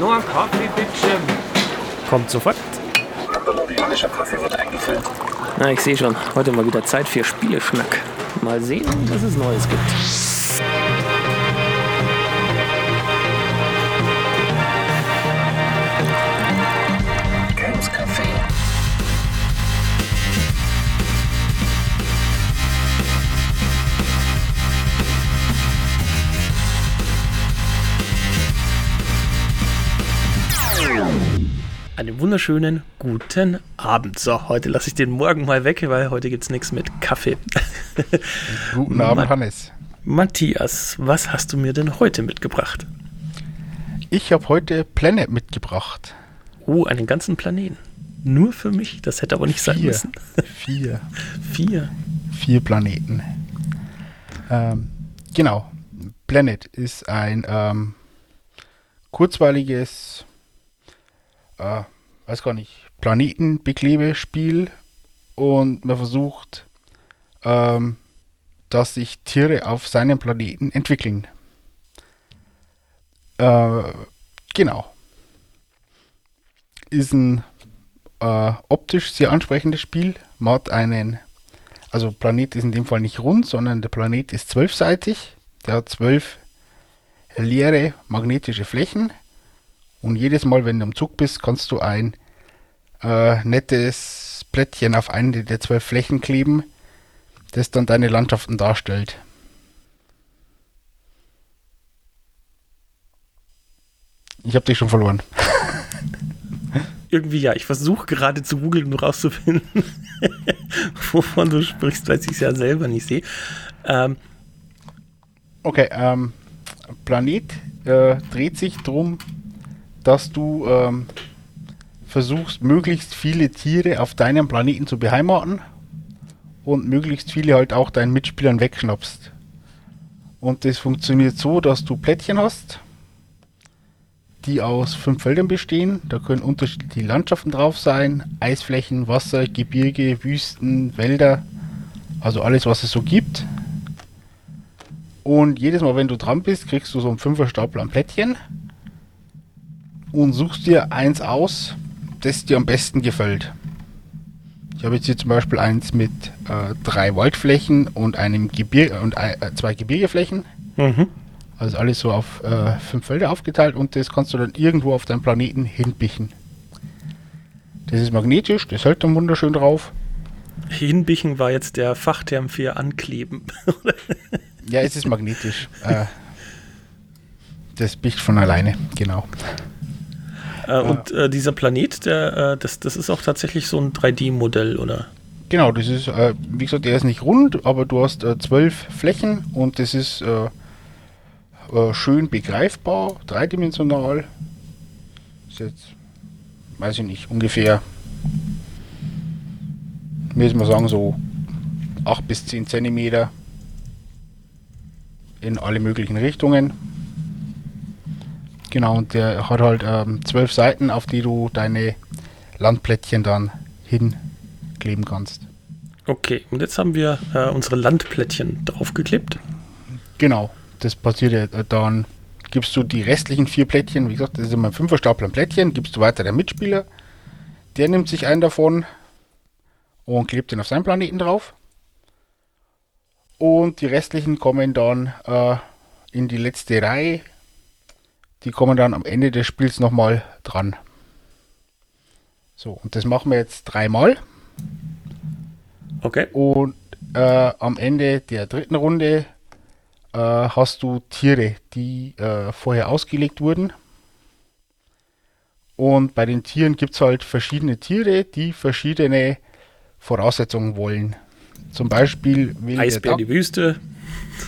Nur ein Kaffee, bitte. Kommt sofort. Kolumbianischer Kaffee wird eingefüllt. Na, ich sehe schon. Heute mal wieder Zeit für Spieleschnack. Mal sehen, was es Neues gibt. Einen wunderschönen guten Abend. So, heute lasse ich den Morgen mal weg, weil heute gibt es nichts mit Kaffee. Guten Abend, Ma- Hannes. Matthias, was hast du mir denn heute mitgebracht? Ich habe heute Planet mitgebracht. Oh, einen ganzen Planeten. Nur für mich? Das hätte aber nicht sein Vier. müssen. Vier. Vier. Vier Planeten. Ähm, genau. Planet ist ein ähm, kurzweiliges, äh, weiß gar nicht, Planetenbeklebespiel und man versucht, ähm, dass sich Tiere auf seinem Planeten entwickeln. Äh, genau. Ist ein äh, optisch sehr ansprechendes Spiel. Man hat einen, also Planet ist in dem Fall nicht rund, sondern der Planet ist zwölfseitig. Der hat zwölf leere magnetische Flächen. Und jedes Mal, wenn du im Zug bist, kannst du ein äh, nettes Plättchen auf eine der zwölf Flächen kleben, das dann deine Landschaften darstellt. Ich habe dich schon verloren. Irgendwie ja. Ich versuche gerade zu googeln, um rauszufinden, wovon du sprichst, weil ich es ja selber nicht sehe. Ähm, Okay, ähm, Planet äh, dreht sich darum, dass du ähm, versuchst, möglichst viele Tiere auf deinem Planeten zu beheimaten und möglichst viele halt auch deinen Mitspielern wegschnappst. Und das funktioniert so, dass du Plättchen hast, die aus fünf Feldern bestehen. Da können unterschiedliche Landschaften drauf sein, Eisflächen, Wasser, Gebirge, Wüsten, Wälder, also alles, was es so gibt. Und jedes Mal, wenn du dran bist, kriegst du so einen Fünferstapel an Plättchen und suchst dir eins aus, das dir am besten gefällt. Ich habe jetzt hier zum Beispiel eins mit äh, drei Waldflächen und einem Gebir und äh, zwei Gebirgeflächen. mhm. Also alles so auf äh, fünf Felder aufgeteilt und das kannst du dann irgendwo auf deinem Planeten hinbichen. Das ist magnetisch, das hält dann wunderschön drauf. Hinbichen war jetzt der Fachterm für Ankleben. Ja, es ist magnetisch. äh, das bicht von alleine, genau. Äh, Und äh, dieser Planet, der, äh, das, das ist auch tatsächlich so ein 3D-Modell, oder? Genau, das ist, äh, wie gesagt, der ist nicht rund, aber du hast äh, zwölf Flächen und das ist äh, schön begreifbar, dreidimensional. Ist jetzt, weiß ich nicht, ungefähr, müssen wir sagen, so 8 bis 10 Zentimeter in alle möglichen Richtungen. Genau, und der hat halt ähm, zwölf Seiten, auf die du deine Landplättchen dann hinkleben kannst. Okay, und jetzt haben wir äh, unsere Landplättchen draufgeklebt. Genau, das passiert ja äh, dann. Gibst du die restlichen vier Plättchen, wie gesagt, das ist immer ein Fünferstapel an Plättchen, gibst du weiter der Mitspieler. Der nimmt sich einen davon und klebt den auf seinen Planeten drauf. Und die restlichen kommen dann äh, in die letzte Reihe. Die kommen dann am Ende des Spiels nochmal dran. So, und das machen wir jetzt dreimal. Okay. Und äh, am Ende der dritten Runde äh, hast du Tiere, die äh, vorher ausgelegt wurden. Und bei den Tieren gibt es halt verschiedene Tiere, die verschiedene Voraussetzungen wollen. Zum Beispiel will Eisbär Dach- die Wüste.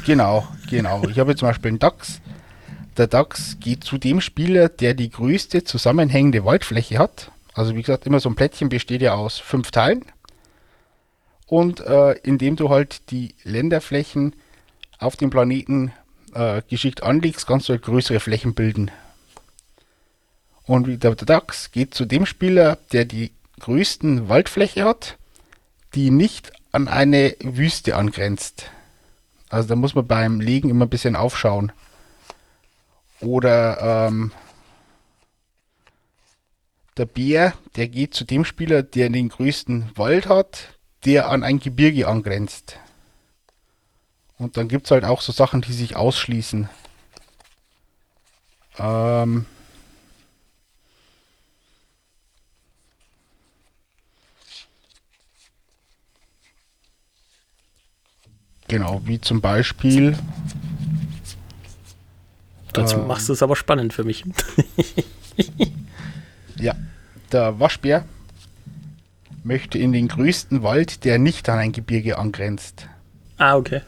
Genau, genau. Ich habe jetzt zum Beispiel einen Dachs. Der Dachs geht zu dem Spieler, der die größte zusammenhängende Waldfläche hat. Also wie gesagt, immer so ein Plättchen besteht ja aus fünf Teilen. Und äh, indem du halt die Länderflächen auf dem Planeten äh, geschickt anlegst, kannst du halt größere Flächen bilden. Und der, Dachs geht zu dem Spieler, der die größten Waldfläche hat, die nicht an eine Wüste angrenzt. Also da muss man beim Legen immer ein bisschen aufschauen. Oder ähm, der Bär, der geht zu dem Spieler, der den größten Wald hat, der an ein Gebirge angrenzt. Und dann gibt es halt auch so Sachen, die sich ausschließen. Ähm, genau, wie zum Beispiel. Dazu Ähm. machst du es aber spannend für mich. Ja, der Waschbär möchte in den größten Wald, der nicht an ein Gebirge angrenzt. ah, okay.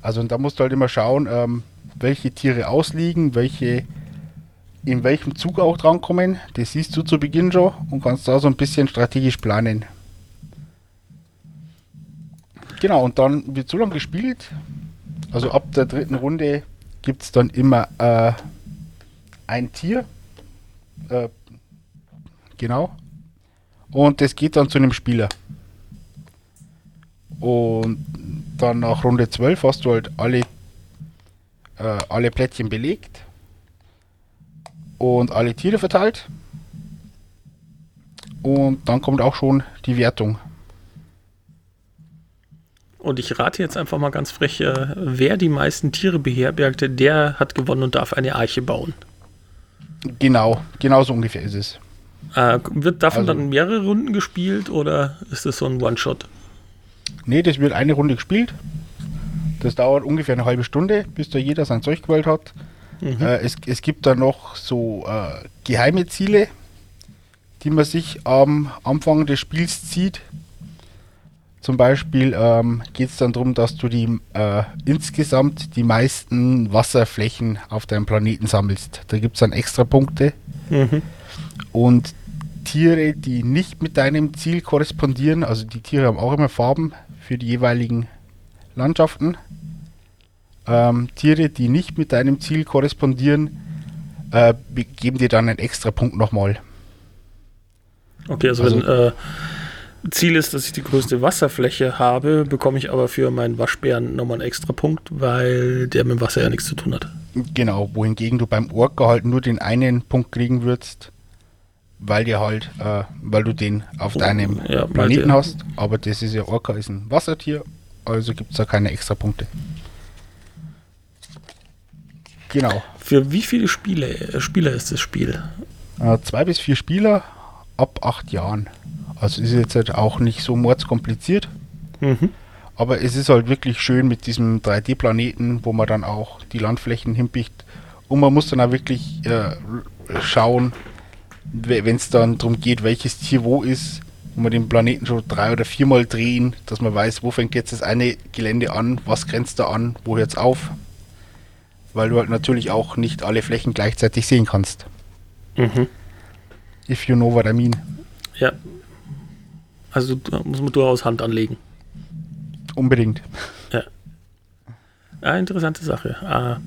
Also und da musst du halt immer schauen, ähm, welche Tiere ausliegen, welche in welchem Zug auch drankommen. Das siehst du zu Beginn schon und kannst da so ein bisschen strategisch planen. Genau, und dann wird so lange gespielt. Also ab der dritten Runde gibt es dann immer äh, ein Tier. Äh, genau. Und das geht dann zu einem Spieler. Und dann nach Runde 12 hast du halt alle, äh, alle Plättchen belegt und alle Tiere verteilt. Und dann kommt auch schon die Wertung. Und ich rate jetzt einfach mal ganz frech, äh, wer die meisten Tiere beherbergte, der hat gewonnen und darf eine Arche bauen. Genau, genau so ungefähr ist es. Äh, wird davon Also- dann mehrere Runden gespielt oder ist es so ein One-Shot? Ne, das wird eine Runde gespielt. Das dauert ungefähr eine halbe Stunde, bis da jeder sein Zeug gewählt hat. Äh, es, es gibt da noch so äh, geheime Ziele, die man sich am Anfang des Spiels zieht. Zum Beispiel ähm, geht es dann darum, dass du die äh, insgesamt die meisten Wasserflächen auf deinem Planeten sammelst. Da gibt es dann extra Punkte. Mhm. Und Tiere, die nicht mit deinem Ziel korrespondieren, also die Tiere haben auch immer Farben für die jeweiligen Landschaften. Ähm, Tiere, die nicht mit deinem Ziel korrespondieren, äh, be- geben dir dann einen extra Punkt nochmal. Okay, also, Also- wenn äh, Ziel ist, dass ich die größte Wasserfläche habe, bekomme ich aber für meinen Waschbären nochmal einen extra Punkt, weil der mit dem Wasser ja nichts zu tun hat. Genau, wohingegen du beim Orca halt nur den einen Punkt kriegen würdest, weil dir halt, äh, weil du den auf deinem Ja, Planeten der- hast. Aber das ist ja Orca ist ein Wassertier, also gibt es da keine extra Punkte. Genau. Für wie viele Spiele, Spieler ist das Spiel? Äh, zwei bis vier Spieler ab acht Jahren. Also ist jetzt halt auch nicht so mordskompliziert. Mhm. Aber es ist halt wirklich schön mit diesem 3D-Planeten, wo man dann auch die Landflächen hinbiegt. Und man muss dann auch wirklich äh, schauen, wenn es dann darum geht, welches Tier wo ist, wo man den Planeten schon drei oder viermal drehen, dass man weiß, wo fängt jetzt das eine Gelände an, was grenzt da an, wo hört es auf. Weil du halt natürlich auch nicht alle Flächen gleichzeitig sehen kannst. Mhm. If you know what I mean. Ja. Also da muss man durchaus Hand anlegen. Unbedingt. Ja, interessante Sache. Ah,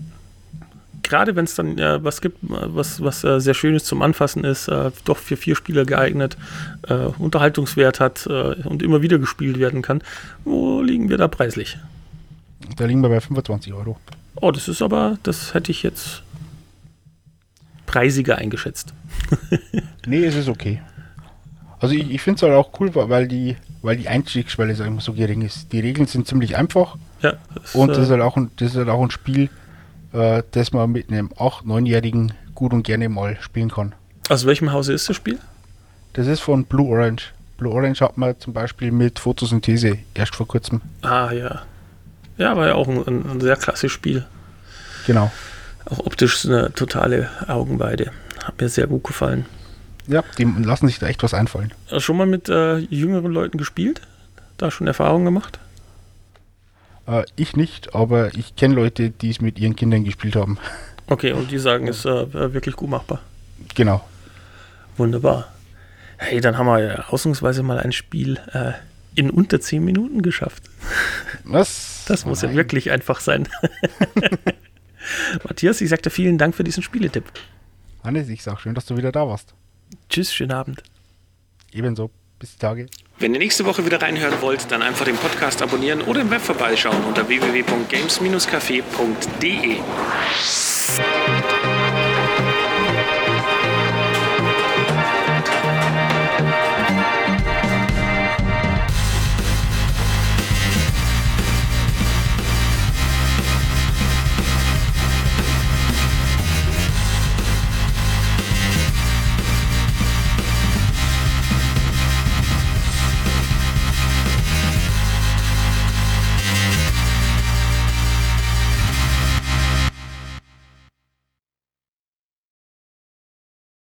Gerade wenn es dann äh, was gibt, äh, was, was äh, sehr schönes zum Anfassen ist, äh, doch für vier Spieler geeignet, äh, Unterhaltungswert hat äh, und immer wieder gespielt werden kann. Wo liegen wir da preislich? Da liegen wir bei 25 Euro. Oh, das ist aber, das hätte ich jetzt preisiger eingeschätzt. Nee, es ist okay. Also ich, ich finde es halt auch cool, weil die, weil die Einstiegsschwelle sag ich mal, so gering ist. Die Regeln sind ziemlich einfach Ja, das, und das ist äh, halt auch ein, das ist halt auch ein Spiel, äh, das man mit einem 8-, 9-Jährigen gut und gerne mal spielen kann. aus welchem Hause ist das Spiel? Das ist von Blue Orange. Blue Orange hat man zum Beispiel mit Photosynthese erst vor kurzem. Ah, ja. Ja, war ja auch ein, ein, sehr klasse Spiel. Genau. Auch optisch eine totale Augenweide. Hat mir sehr gut gefallen. Ja, die lassen sich da echt was einfallen. Äh, Schon mal mit äh, jüngeren Leuten gespielt? Da schon Erfahrungen gemacht? Äh, ich nicht, aber ich kenne Leute, die es mit ihren Kindern gespielt haben. Okay, und die sagen, es ist äh, wirklich gut machbar. Genau. Wunderbar. Hey, dann haben wir ja ausnahmsweise mal ein Spiel äh, in unter 10 Minuten geschafft. Was? Das muss ja Nein. wirklich einfach sein. Matthias, ich sagte vielen Dank für diesen Spieletipp. Hannes, ich sag schön, dass du wieder da warst. Tschüss, schönen Abend. Ebenso. Bis die Tage. Wenn ihr nächste Woche wieder reinhören wollt, dann einfach den Podcast abonnieren oder im Web vorbeischauen unter www.games-café.de.